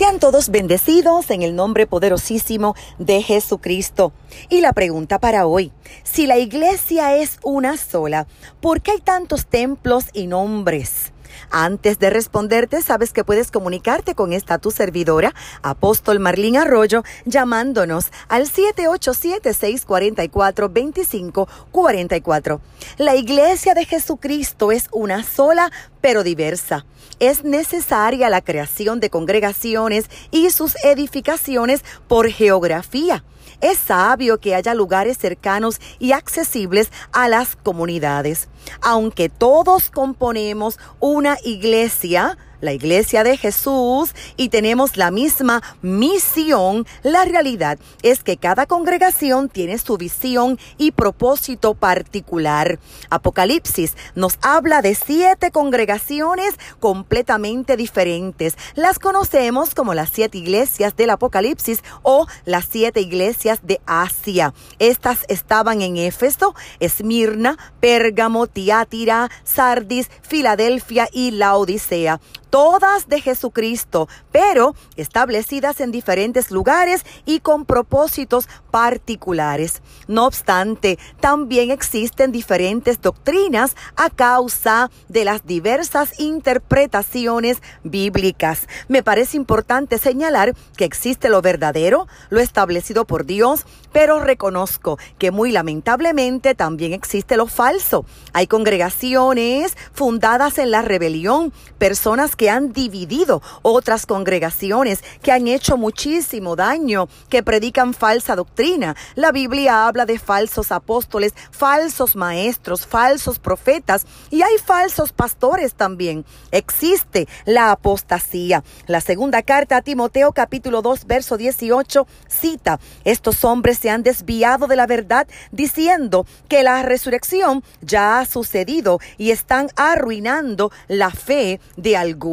Sean todos bendecidos en el nombre poderosísimo de Jesucristo. Y la pregunta para hoy, si la iglesia es una sola, ¿por qué hay tantos templos y nombres? Antes de responderte, sabes que puedes comunicarte con esta tu servidora, Apóstol Marlín Arroyo, llamándonos al 787-644-2544. La iglesia de Jesucristo es una sola, pero diversa. Es necesaria la creación de congregaciones y sus edificaciones por geografía. Es sabio que haya lugares cercanos y accesibles a las comunidades. Aunque todos componemos una iglesia, la iglesia de Jesús y tenemos la misma misión, la realidad es que cada congregación tiene su visión y propósito particular. Apocalipsis nos habla de siete congregaciones completamente diferentes. Las conocemos como las siete iglesias del Apocalipsis o las siete iglesias de Asia. Estas estaban en Éfeso, Esmirna, Pérgamo, Tiátira, Sardis, Filadelfia y Laodicea todas de Jesucristo, pero establecidas en diferentes lugares y con propósitos particulares. No obstante, también existen diferentes doctrinas a causa de las diversas interpretaciones bíblicas. Me parece importante señalar que existe lo verdadero, lo establecido por Dios, pero reconozco que muy lamentablemente también existe lo falso. Hay congregaciones fundadas en la rebelión, personas que han dividido otras congregaciones, que han hecho muchísimo daño, que predican falsa doctrina. La Biblia habla de falsos apóstoles, falsos maestros, falsos profetas y hay falsos pastores también. Existe la apostasía. La segunda carta a Timoteo capítulo 2 verso 18 cita, estos hombres se han desviado de la verdad diciendo que la resurrección ya ha sucedido y están arruinando la fe de algunos.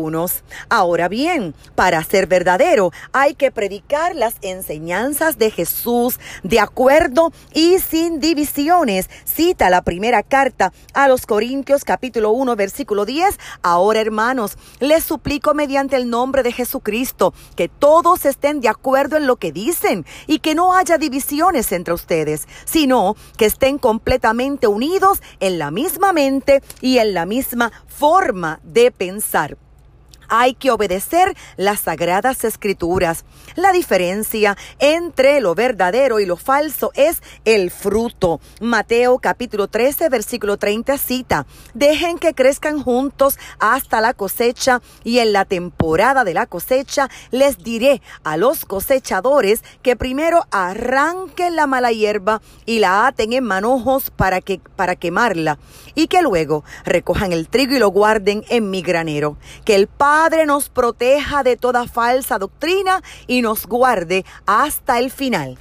Ahora bien, para ser verdadero hay que predicar las enseñanzas de Jesús de acuerdo y sin divisiones. Cita la primera carta a los Corintios capítulo 1 versículo 10. Ahora hermanos, les suplico mediante el nombre de Jesucristo que todos estén de acuerdo en lo que dicen y que no haya división entre ustedes, sino que estén completamente unidos en la misma mente y en la misma forma de pensar hay que obedecer las sagradas escrituras. La diferencia entre lo verdadero y lo falso es el fruto. Mateo capítulo 13 versículo 30 cita, dejen que crezcan juntos hasta la cosecha y en la temporada de la cosecha les diré a los cosechadores que primero arranquen la mala hierba y la aten en manojos para, que, para quemarla y que luego recojan el trigo y lo guarden en mi granero. Que el Padre nos proteja de toda falsa doctrina y nos guarde hasta el final.